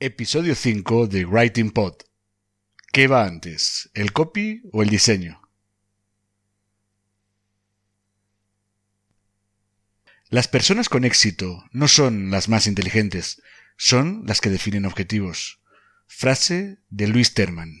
Episodio 5 de Writing Pod. ¿Qué va antes, el copy o el diseño? Las personas con éxito no son las más inteligentes, son las que definen objetivos. Frase de Luis Terman.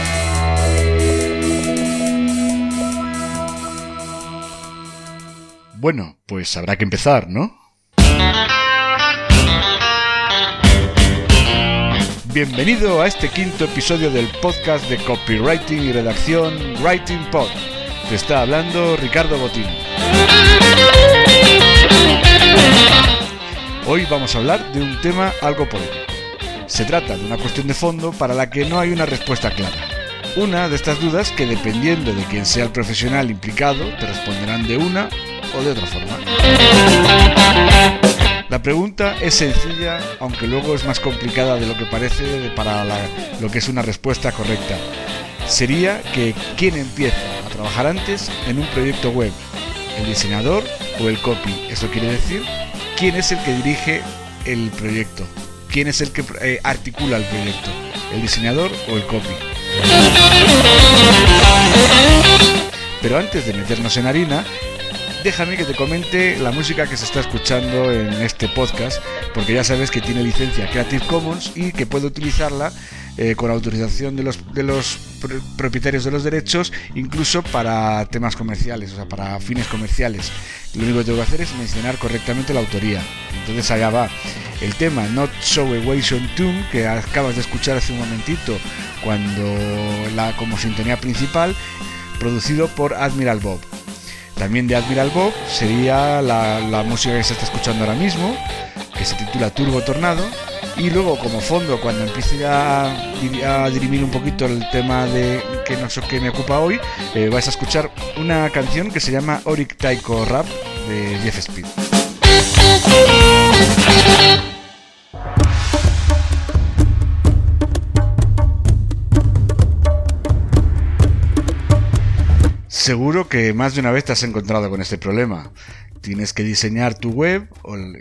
Bueno, pues habrá que empezar, ¿no? Bienvenido a este quinto episodio del podcast de copywriting y redacción Writing Pod. Te está hablando Ricardo Botín. Hoy vamos a hablar de un tema algo polémico. Se trata de una cuestión de fondo para la que no hay una respuesta clara. Una de estas dudas que dependiendo de quién sea el profesional implicado, te responderán de una o de otra forma. La pregunta es sencilla, aunque luego es más complicada de lo que parece para lo que es una respuesta correcta. Sería que quién empieza a trabajar antes en un proyecto web, el diseñador o el copy. Eso quiere decir quién es el que dirige el proyecto, quién es el que eh, articula el proyecto, el diseñador o el copy. Pero antes de meternos en harina, déjame que te comente la música que se está escuchando en este podcast, porque ya sabes que tiene licencia Creative Commons y que puedo utilizarla eh, con autorización de los, propietarios de los derechos, incluso para temas comerciales, o sea, para fines comerciales. Lo único que tengo que hacer es mencionar correctamente la autoría. Entonces allá va. El tema Not So Equation Tune, que acabas de escuchar hace un momentito, cuando la como sintonía principal, producido por Admiral Bob. También de Admiral Bob sería la, música que se está escuchando ahora mismo, que se titula Turbo Tornado. Y luego como fondo, cuando empiece a, a dirimir un poquito el tema de que no sé qué me ocupa hoy, eh, vais a escuchar una canción que se llama Oric Taiko Rap de Jeff Speed. Seguro que más de una vez te has encontrado con este problema. Tienes que diseñar tu web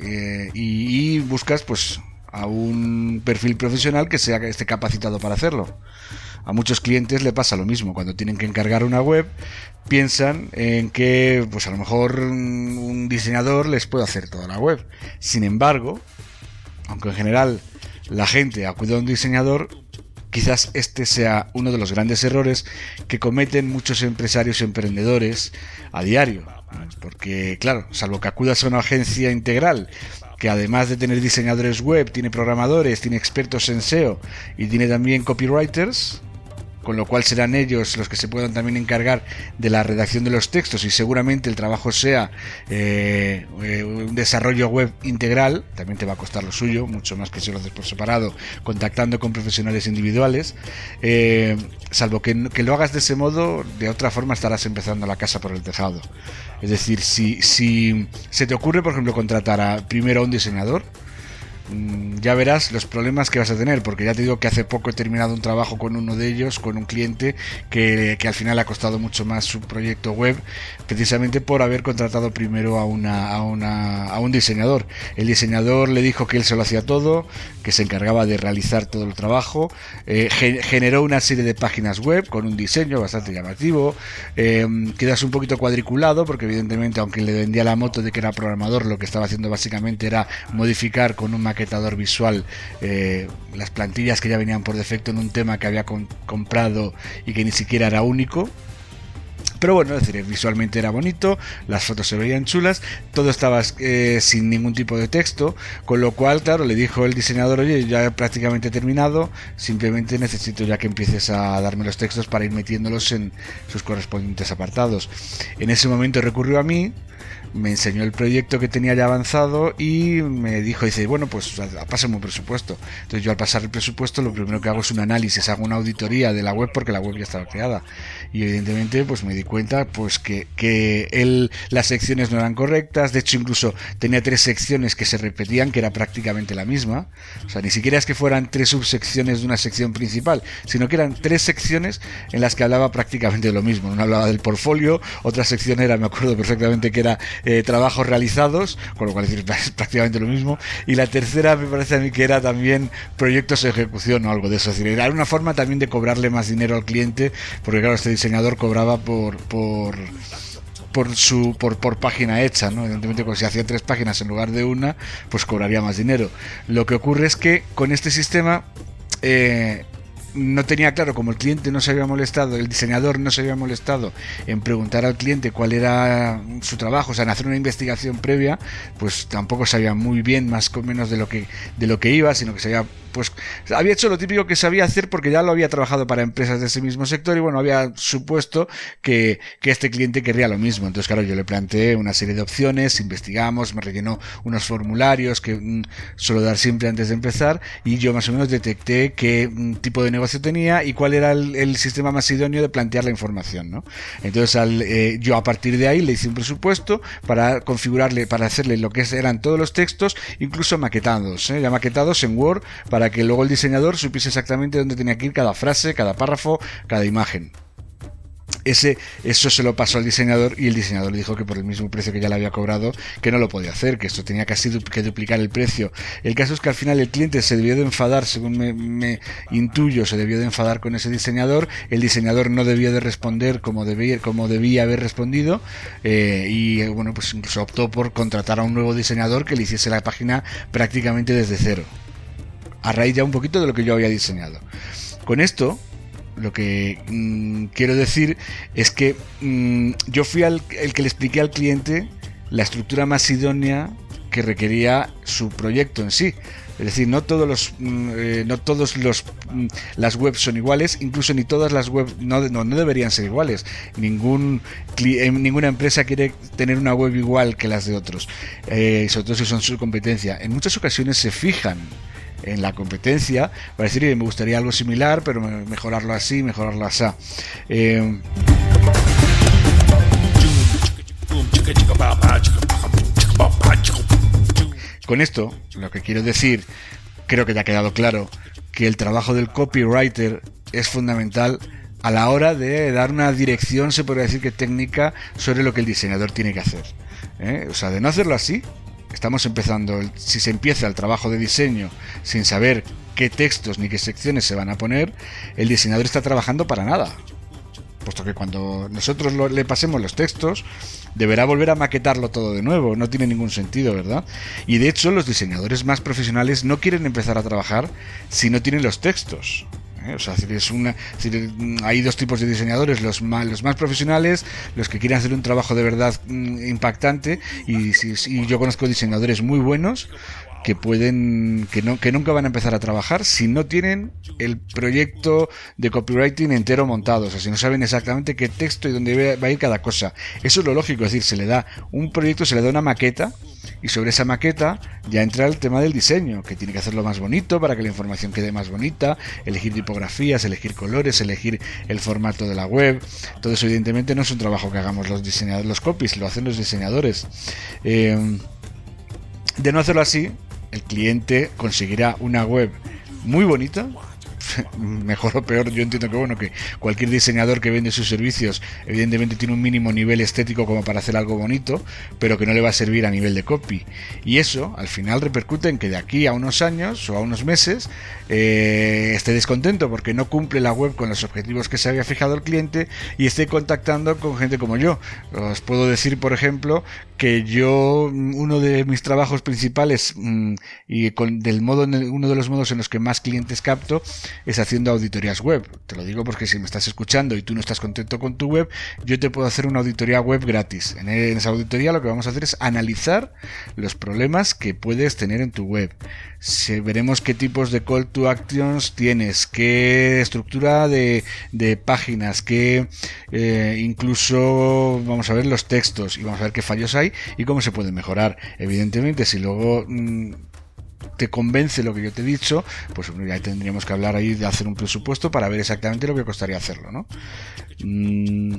eh, y, buscas pues a un perfil profesional que sea que esté capacitado para hacerlo. A muchos clientes le pasa lo mismo. Cuando tienen que encargar una web, piensan en que pues a lo mejor un diseñador les puede hacer toda la web. Sin embargo, aunque en general la gente acude a un diseñador, quizás este sea uno de los grandes errores que cometen muchos empresarios y emprendedores a diario. Porque, claro, salvo que acudas a una agencia integral que además de tener diseñadores web, tiene programadores, tiene expertos en SEO y tiene también copywriters, con lo cual serán ellos los que se puedan también encargar de la redacción de los textos y seguramente el trabajo sea eh, eh, un desarrollo web integral, también te va a costar lo suyo, mucho más que si lo haces por separado, contactando con profesionales individuales, eh, salvo que, lo hagas de ese modo, de otra forma estarás empezando la casa por el tejado. Es decir, si, si se te ocurre, por ejemplo, contratar a, primero a un diseñador, ya verás los problemas que vas a tener, porque ya te digo que hace poco he terminado un trabajo con uno de ellos, con un cliente que, que al final ha costado mucho más su proyecto web, precisamente por haber contratado primero a, una, a, una, a un diseñador. El diseñador le dijo que él se lo hacía todo, que se encargaba de realizar todo el trabajo, eh, generó una serie de páginas web con un diseño bastante llamativo, eh, quedas un poquito cuadriculado, porque evidentemente aunque le vendía la moto de que era programador, lo que estaba haciendo básicamente era modificar con un visual eh, las plantillas que ya venían por defecto en un tema que había comprado y que ni siquiera era único. Pero bueno, es decir, visualmente era bonito, las fotos se veían chulas, todo estaba eh, sin ningún tipo de texto, con lo cual, claro, le dijo el diseñador, oye, ya he prácticamente terminado, simplemente necesito ya que empieces a darme los textos para ir metiéndolos en sus correspondientes apartados. En ese momento recurrió a mí, me enseñó el proyecto que tenía ya avanzado y me dijo, dice, bueno, pues pásame un presupuesto. Entonces yo al pasar el presupuesto lo primero que hago es un análisis, hago una auditoría de la web porque la web ya estaba creada. Y evidentemente pues me di cuenta pues que, que él, las secciones no eran correctas, de hecho incluso tenía tres secciones que se repetían, que era prácticamente la misma. O sea, ni siquiera es que fueran tres subsecciones de una sección principal, sino que eran tres secciones en las que hablaba prácticamente de lo mismo. Una hablaba del portfolio, otra sección era, me acuerdo perfectamente que era eh, trabajos realizados, con lo cual es, prácticamente lo mismo. Y la tercera me parece a mí que era también proyectos de ejecución o algo de eso. Es decir, era una forma también de cobrarle más dinero al cliente, porque claro, este diseñador cobraba por... por por su por, por página hecha, ¿no? Evidentemente, pues, si hacía tres páginas en lugar de una, pues cobraría más dinero. Lo que ocurre es que con este sistema eh, no tenía claro, como el cliente no se había molestado, el diseñador no se había molestado en preguntar al cliente cuál era su trabajo, o sea, en hacer una investigación previa, pues tampoco sabía muy bien, más o menos de lo que, de lo que iba, sino que sabía pues había hecho lo típico que sabía hacer porque ya lo había trabajado para empresas de ese mismo sector y bueno, había supuesto que, que este cliente querría lo mismo. Entonces, claro, yo le planteé una serie de opciones, investigamos, me rellenó unos formularios que mm, suelo dar siempre antes de empezar y yo más o menos detecté qué mm, tipo de negocio tenía y cuál era el, sistema más idóneo de plantear la información, ¿no? Entonces, al, eh, yo a partir de ahí le hice un presupuesto para configurarle, para hacerle lo que eran todos los textos, incluso maquetados, ¿eh? ya maquetados en Word, para para que luego el diseñador supiese exactamente dónde tenía que ir cada frase, cada párrafo, cada imagen. Ese, eso se lo pasó al diseñador y el diseñador le dijo que por el mismo precio que ya le había cobrado, que no lo podía hacer, que esto tenía casi que duplicar el precio. El caso es que al final el cliente se debió de enfadar, según me, intuyo, se debió de enfadar con ese diseñador, el diseñador no debió de responder como debía, como debía haber respondido eh, y bueno, pues incluso optó por contratar a un nuevo diseñador que le hiciese la página prácticamente desde cero a raíz ya un poquito de lo que yo había diseñado. Con esto, lo que mm, quiero decir es que mm, yo fui el que le expliqué al cliente la estructura más idónea que requería su proyecto en sí. Es decir, no todos los, mm, eh, no todos los, las webs son iguales, incluso ni todas las webs no, no, deberían ser iguales. Ningún, eh, ninguna empresa quiere tener una web igual que las de otros, eh, sobre todo si son su competencia. En muchas ocasiones se fijan en la competencia para decir, me gustaría algo similar, pero mejorarlo así, mejorarlo así. Eh, con esto, lo que quiero decir, creo que ya ha quedado claro que el trabajo del copywriter es fundamental a la hora de dar una dirección, se podría decir que técnica, sobre lo que el diseñador tiene que hacer. ¿eh? O sea, de no hacerlo así, estamos empezando, si se empieza el trabajo de diseño sin saber qué textos ni qué secciones se van a poner, el diseñador está trabajando para nada. Puesto que cuando nosotros le pasemos los textos, deberá volver a maquetarlo todo de nuevo. No tiene ningún sentido, ¿verdad? Y de hecho, los diseñadores más profesionales no quieren empezar a trabajar si no tienen los textos. ¿Eh? O sea, es una, hay dos tipos de diseñadores, los más, los más profesionales, los que quieren hacer un trabajo de verdad mm, impactante, y, y yo conozco diseñadores muy buenos que pueden que no que nunca van a empezar a trabajar si no tienen el proyecto de copywriting entero montado, o sea, si no saben exactamente qué texto y dónde va a ir cada cosa. Eso es lo lógico, es decir, se le da un proyecto, se le da una maqueta y sobre esa maqueta ya entra el tema del diseño, que tiene que hacerlo más bonito para que la información quede más bonita, elegir tipografías, elegir colores, elegir el formato de la web. Todo eso evidentemente no es un trabajo que hagamos los diseñadores, los copies, lo hacen los diseñadores. Eh, de no hacerlo así, el cliente conseguirá una web muy bonita, mejor o peor, yo entiendo que bueno, que cualquier diseñador que vende sus servicios evidentemente tiene un mínimo nivel estético como para hacer algo bonito, pero que no le va a servir a nivel de copy. Y eso al final repercute en que de aquí a unos años o a unos meses eh, esté descontento porque no cumple la web con los objetivos que se había fijado el cliente y esté contactando con gente como yo. Os puedo decir, por ejemplo, que yo, uno de mis trabajos principales mm, y con, del modo, uno de los modos en los que más clientes capto es haciendo auditorías web. Te lo digo porque si me estás escuchando y tú no estás contento con tu web, yo te puedo hacer una auditoría web gratis. En, esa auditoría lo que vamos a hacer es analizar los problemas que puedes tener en tu web. veremos qué tipos de call to actions tienes, qué estructura de, páginas, qué eh, incluso vamos a ver los textos y vamos a ver qué fallos hay y cómo se puede mejorar. Evidentemente, si luego mm, te convence lo que yo te he dicho, pues ya tendríamos que hablar ahí de hacer un presupuesto para ver exactamente lo que costaría hacerlo, ¿no? Mm,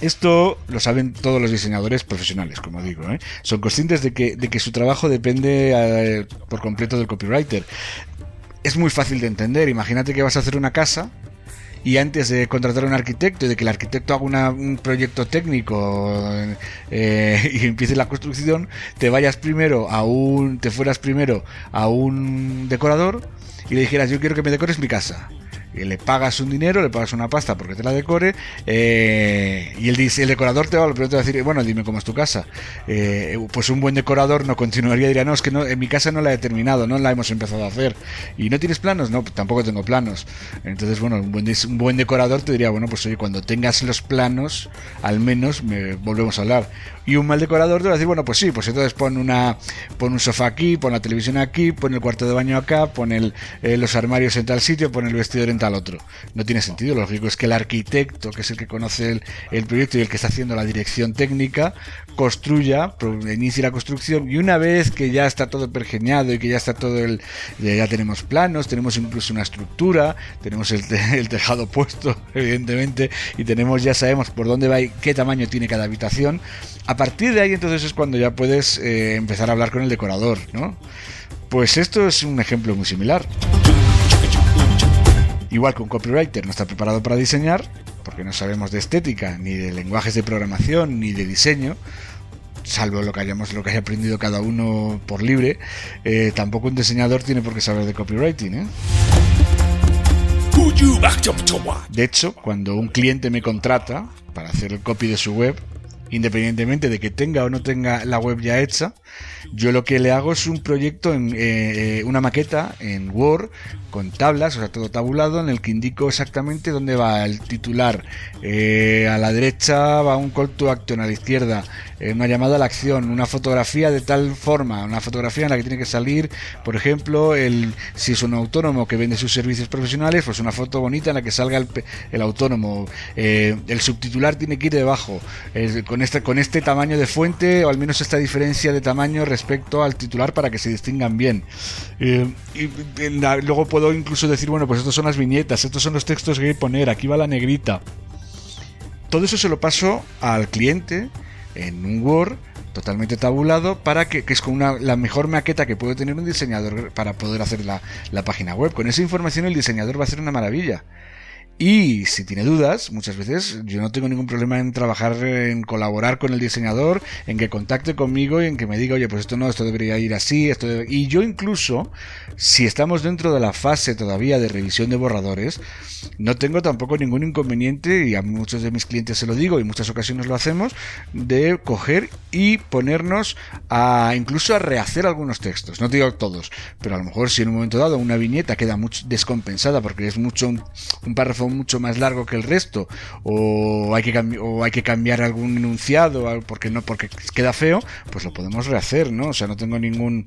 esto lo saben todos los diseñadores profesionales, como digo. ¿eh? Son conscientes de que, de que su trabajo depende eh, por completo del copywriter. Es muy fácil de entender. Imagínate que vas a hacer una casa y antes de contratar a un arquitecto y de que el arquitecto haga un proyecto técnico eh, y empiece la construcción, te vayas primero a un, te fueras primero a un decorador y le dijeras yo quiero que me decores mi casa le pagas un dinero, le pagas una pasta porque te la decore, eh, y el, el, decorador te va, a decir, bueno, dime cómo es tu casa. Eh, pues un buen decorador no continuaría, diría, no, es que no, en mi casa no la he terminado, no la hemos empezado a hacer. ¿Y no tienes planos? No, tampoco tengo planos. Entonces, bueno, un buen, un buen decorador te diría, bueno, pues oye, cuando tengas los planos, al menos me volvemos a hablar. Y un mal decorador te va a decir, bueno, pues sí, pues entonces pon una pon un sofá aquí, pon la televisión aquí, pon el cuarto de baño acá, pon eh, los armarios en tal sitio, pon el vestidor en tal otro. No tiene sentido, lo lógico es que el arquitecto, que es el que conoce el, el proyecto y el que está haciendo la dirección técnica, construya, inicie la construcción y una vez que ya está todo pergeñado y que ya está todo el, ya tenemos planos, tenemos incluso una estructura, tenemos el, el tejado puesto, evidentemente, y tenemos, ya sabemos por dónde va y qué tamaño tiene cada habitación, a partir de ahí entonces es cuando ya puedes eh, empezar a hablar con el decorador, ¿no? Pues esto es un ejemplo muy similar. Igual que un copywriter no está preparado para diseñar, porque no sabemos de estética, ni de lenguajes de programación, ni de diseño, salvo lo que hayamos lo que haya aprendido cada uno por libre, eh, tampoco un diseñador tiene por qué saber de copywriting. ¿eh? De hecho, cuando un cliente me contrata para hacer el copy de su web, independientemente de que tenga o no tenga la web ya hecha, yo lo que le hago es un proyecto en eh, una maqueta en Word con tablas, o sea, todo tabulado, en el que indico exactamente dónde va el titular. Eh, a la derecha va un call to action, a la izquierda eh, una llamada a la acción, una fotografía de tal forma, una fotografía en la que tiene que salir, por ejemplo, el si es un autónomo que vende sus servicios profesionales, pues una foto bonita en la que salga el, autónomo. el subtitular tiene que ir debajo, con, este, con este tamaño de fuente, o al menos esta diferencia de tamaño respecto al titular para que se distingan bien. Eh, y, luego puedo incluso decir, bueno, pues estos son las viñetas, estos son los textos que hay que poner, aquí va la negrita. Todo eso se lo paso al cliente en un Word totalmente tabulado para que, es con una, la mejor maqueta que puede tener un diseñador para poder hacer la, la página web. Con esa información el diseñador va a hacer una maravilla. Y si tiene dudas, muchas veces yo no tengo ningún problema en trabajar, en colaborar con el diseñador, en que contacte conmigo y en que me diga, oye, pues esto no, esto debería ir así, esto y yo incluso, si estamos dentro de la fase todavía de revisión de borradores, no tengo tampoco ningún inconveniente, y a muchos de mis clientes se lo digo, y muchas ocasiones lo hacemos, de coger y ponernos a incluso a rehacer algunos textos. No digo todos, pero a lo mejor si en un momento dado una viñeta queda mucho descompensada porque es mucho un párrafo mucho más largo que el resto o hay que, o hay que cambiar algún enunciado porque no porque queda feo, pues lo podemos rehacer, ¿no? O sea, no tengo ningún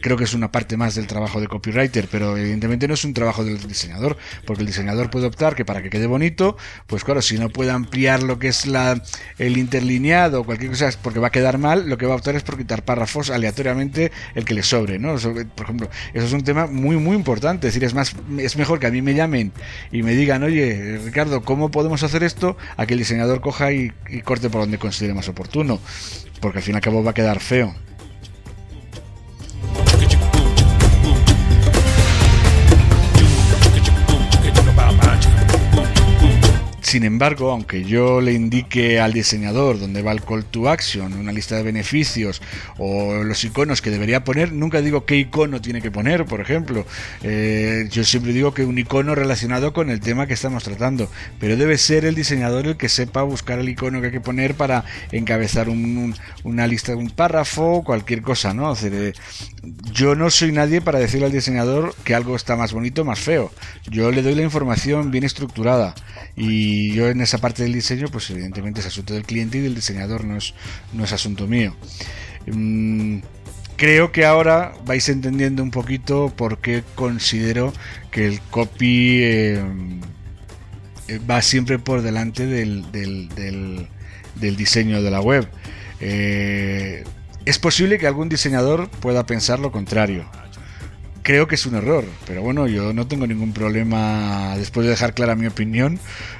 creo que es una parte más del trabajo de copywriter, pero evidentemente no es un trabajo del diseñador, porque el diseñador puede optar que para que quede bonito, pues claro, si no puede ampliar lo que es la el interlineado o cualquier cosa porque va a quedar mal, lo que va a optar es por quitar párrafos aleatoriamente el que le sobre, ¿no? Por ejemplo, eso es un tema muy muy importante, es decir, es más es mejor que a mí me llamen y me digan oye, Ricardo, ¿cómo podemos hacer esto? A que el diseñador coja y, corte por donde considere más oportuno, porque al fin y al cabo va a quedar feo. Sin embargo, aunque yo le indique al diseñador dónde va el call to action, una lista de beneficios o los iconos que debería poner, nunca digo qué icono tiene que poner, por ejemplo. Eh, yo siempre digo que un icono relacionado con el tema que estamos tratando, pero debe ser el diseñador el que sepa buscar el icono que hay que poner para encabezar una lista un párrafo, cualquier cosa, ¿no? Eh, yo no soy nadie para decirle al diseñador que algo está más bonito o más feo. Yo le doy la información bien estructurada y yo en esa parte del diseño, pues evidentemente es asunto del cliente y del diseñador, no es, no es asunto mío. Mm, creo que ahora vais entendiendo un poquito por qué considero que el copy eh, va siempre por delante del, del, diseño de la web. Eh, es posible que algún diseñador pueda pensar lo contrario creo que es un error, pero bueno, yo no tengo ningún problema después de dejar clara mi opinión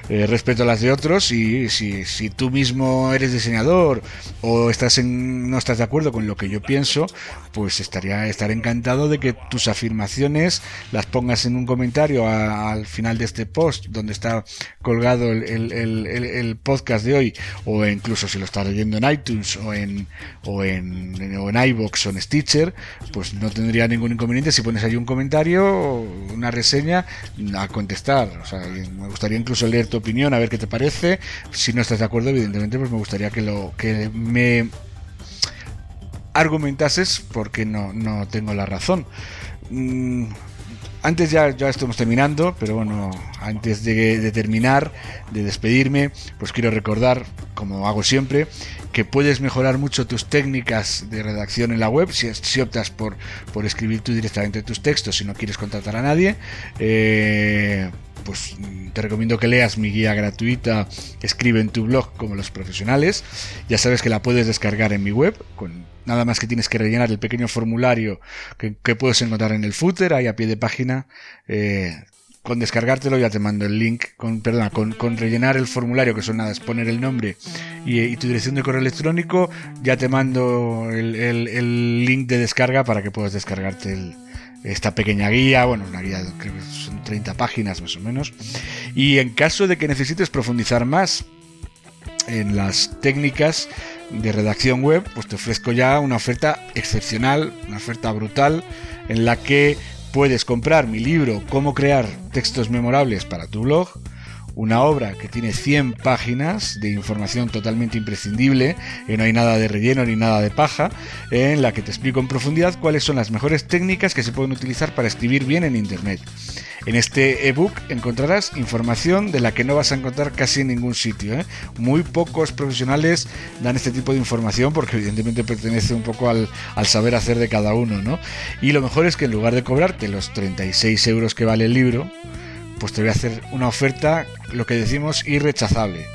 eh, respecto a las de otros y si, si, tú mismo eres diseñador o estás en, no estás de acuerdo con lo que yo pienso, pues estaría estar encantado de que tus afirmaciones las pongas en un comentario al final de este post donde está colgado el, el, el, podcast de hoy o incluso si lo estás leyendo en iTunes o en o en, o en iBox o en Stitcher, pues no tendría ningún inconveniente si pones un comentario, una reseña, a contestar. O sea, me gustaría incluso leer tu opinión, a ver qué te parece. Si no estás de acuerdo, evidentemente, pues me gustaría que lo que me argumentases porque no, no tengo la razón. Mm, antes ya, ya estamos terminando, pero bueno, antes de, terminar, de despedirme, pues quiero recordar, como hago siempre, que puedes mejorar mucho tus técnicas de redacción en la web si, optas por, por escribir tú directamente tus textos si no quieres contratar a nadie. Eh, pues te recomiendo que leas mi guía gratuita Escribe en tu blog como los profesionales. Ya sabes que la puedes descargar en mi web, con nada más que tienes que rellenar el pequeño formulario que, puedes encontrar en el footer, ahí a pie de página. Eh, con descargártelo ya te mando el link, con, perdona, con, rellenar el formulario, que son nada, es poner el nombre y, tu dirección de correo electrónico, ya te mando el, el link de descarga para que puedas descargarte el, esta pequeña guía, bueno, una guía creo que son 30 páginas más o menos. Y en caso de que necesites profundizar más en las técnicas de redacción web, pues te ofrezco ya una oferta excepcional, una oferta brutal, en la que puedes comprar mi libro Cómo crear textos memorables para tu blog una obra que tiene 100 páginas de información totalmente imprescindible, que no hay nada de relleno ni nada de paja, en la que te explico en profundidad cuáles son las mejores técnicas que se pueden utilizar para escribir bien en Internet. En este ebook encontrarás información de la que no vas a encontrar casi en ningún sitio. ¿eh? Muy pocos profesionales dan este tipo de información porque evidentemente pertenece un poco al, al saber hacer de cada uno. ¿no? Y lo mejor es que en lugar de cobrarte los 36 euros que vale el libro, pues te voy a hacer una oferta, lo que decimos, irrechazable,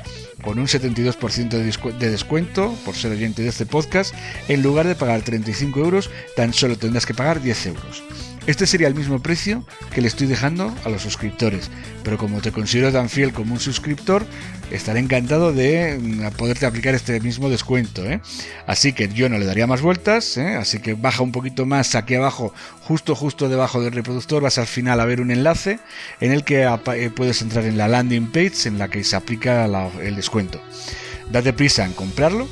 con un 72% de, descuento por ser oyente de este podcast. En lugar de pagar 35 euros, tan solo tendrás que pagar 10 euros. Este sería el mismo precio que le estoy dejando a los suscriptores, pero como te considero tan fiel como un suscriptor, estaré encantado de mm, poderte aplicar este mismo descuento. ¿eh? Así que yo no le daría más vueltas, ¿eh? así que baja un poquito más aquí abajo, justo justo debajo del reproductor, vas al final a ver un enlace en el que eh, puedes entrar en la landing page en la que se aplica el descuento. Date prisa en comprarlo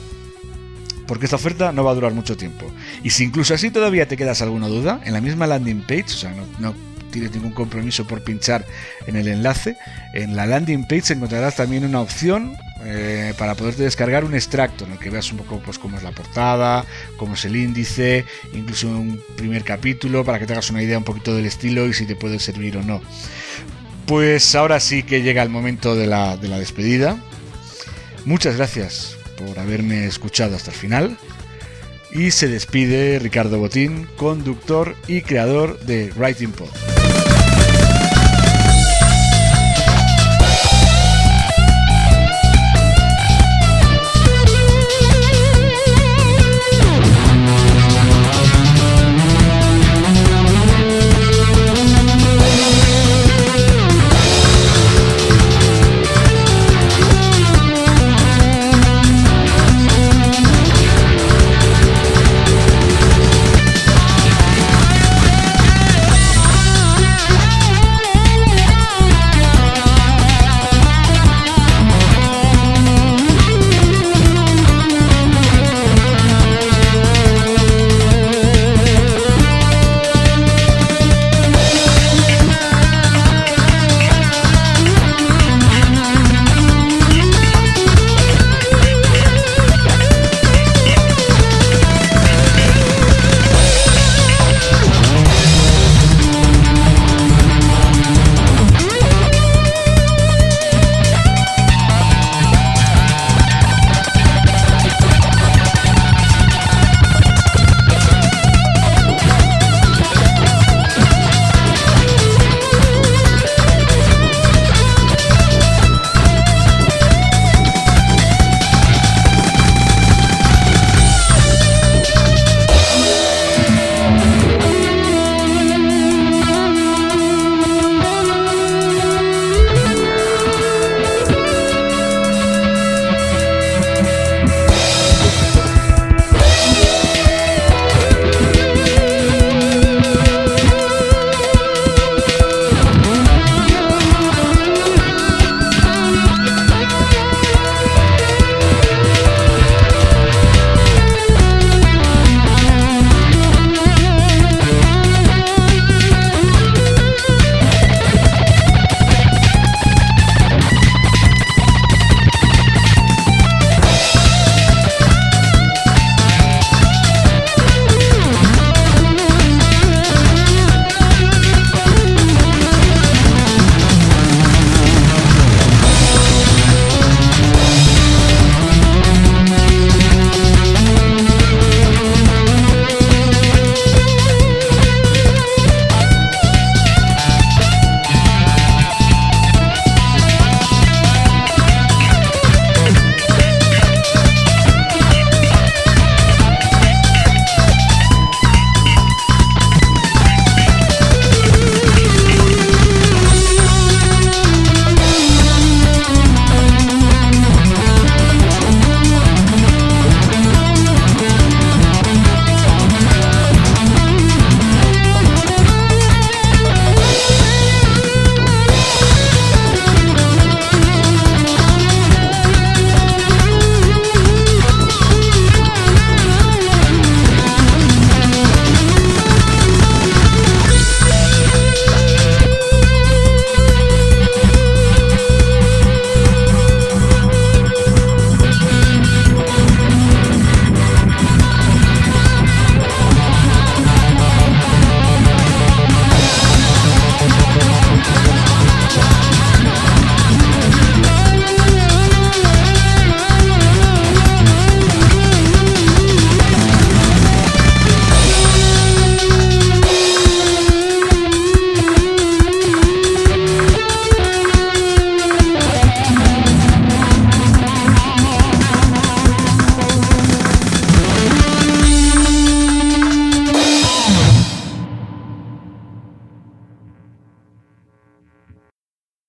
porque esta oferta no va a durar mucho tiempo. Y si incluso así todavía te quedas alguna duda, en la misma landing page, o sea, no, tienes ningún compromiso por pinchar en el enlace, en la landing page encontrarás también una opción eh, para poderte descargar un extracto en el que veas un poco pues cómo es la portada, cómo es el índice, incluso un primer capítulo para que te hagas una idea un poquito del estilo y si te puede servir o no. Pues ahora sí que llega el momento de la, de la despedida. Muchas gracias por haberme escuchado hasta el final. Y se despide Ricardo Botín, conductor y creador de Writing Pod.